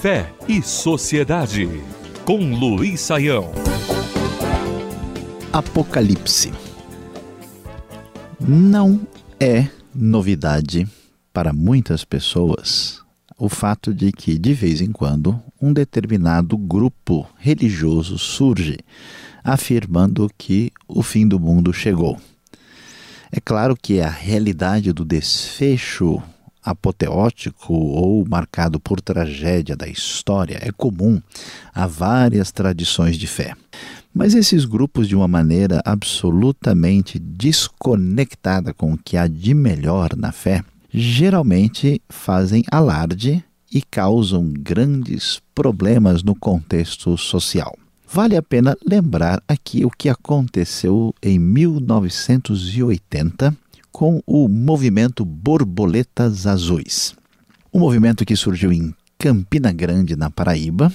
Fé e Sociedade, com Luiz Saião. Apocalipse. Não é novidade para muitas pessoas o fato de que, de vez em quando, um determinado grupo religioso surge afirmando que o fim do mundo chegou. É claro que a realidade do desfecho apoteótico ou marcado por tragédia da história é comum a várias tradições de fé. Mas esses grupos, de uma maneira absolutamente desconectada com o que há de melhor na fé, geralmente fazem alarde e causam grandes problemas no contexto social. Vale a pena lembrar aqui o que aconteceu em 1980 com o movimento Borboletas Azuis. Um movimento que surgiu em Campina Grande, na Paraíba,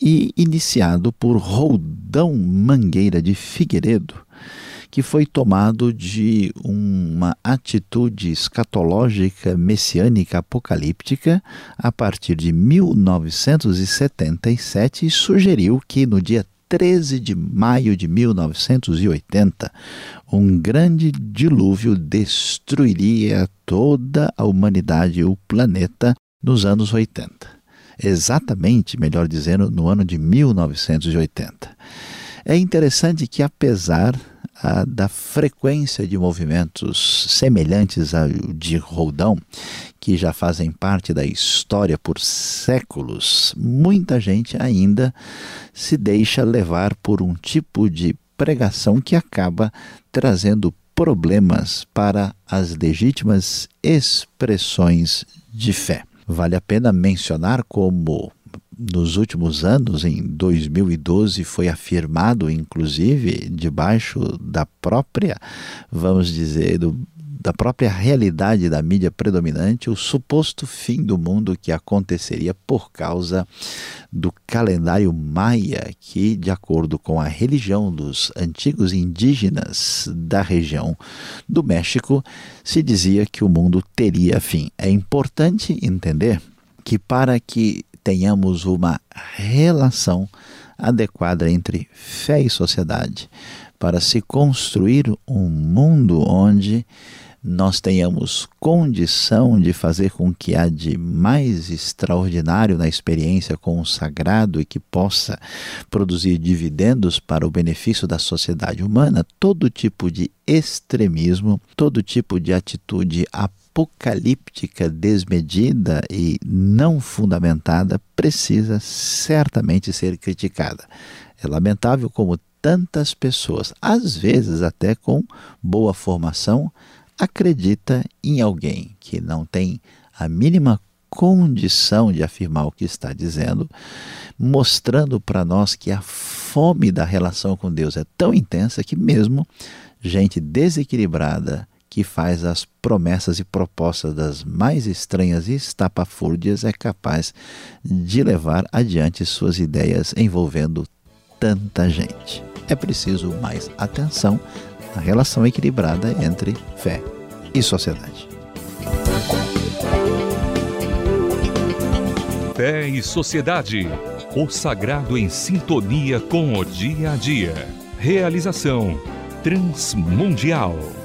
e iniciado por Roldão Mangueira de Figueiredo, que foi tomado de uma atitude escatológica messiânica apocalíptica a partir de 1977 e sugeriu que no dia 13 de maio de 1980, um grande dilúvio destruiria toda a humanidade e o planeta nos anos 80. Exatamente, melhor dizendo, no ano de 1980. É interessante que, apesar ah, da frequência de movimentos semelhantes ao de Roldão, que já fazem parte da história por séculos, muita gente ainda se deixa levar por um tipo de pregação que acaba trazendo problemas para as legítimas expressões de fé. Vale a pena mencionar como nos últimos anos, em 2012, foi afirmado, inclusive, debaixo da própria, vamos dizer, do, da própria realidade da mídia predominante, o suposto fim do mundo que aconteceria por causa do calendário maia, que, de acordo com a religião dos antigos indígenas da região do México, se dizia que o mundo teria fim. É importante entender que para que tenhamos uma relação adequada entre fé e sociedade, para se construir um mundo onde nós tenhamos condição de fazer com que há de mais extraordinário na experiência com o sagrado e que possa produzir dividendos para o benefício da sociedade humana, todo tipo de extremismo, todo tipo de atitude apocalíptica desmedida e não fundamentada precisa certamente ser criticada. É lamentável como tantas pessoas, às vezes até com boa formação, acredita em alguém que não tem a mínima condição de afirmar o que está dizendo, mostrando para nós que a fome da relação com Deus é tão intensa que mesmo gente desequilibrada que faz as promessas e propostas das mais estranhas e estapafúrdias é capaz de levar adiante suas ideias envolvendo tanta gente. É preciso mais atenção a relação equilibrada entre fé e sociedade. Fé e Sociedade. O sagrado em sintonia com o dia a dia. Realização Transmundial.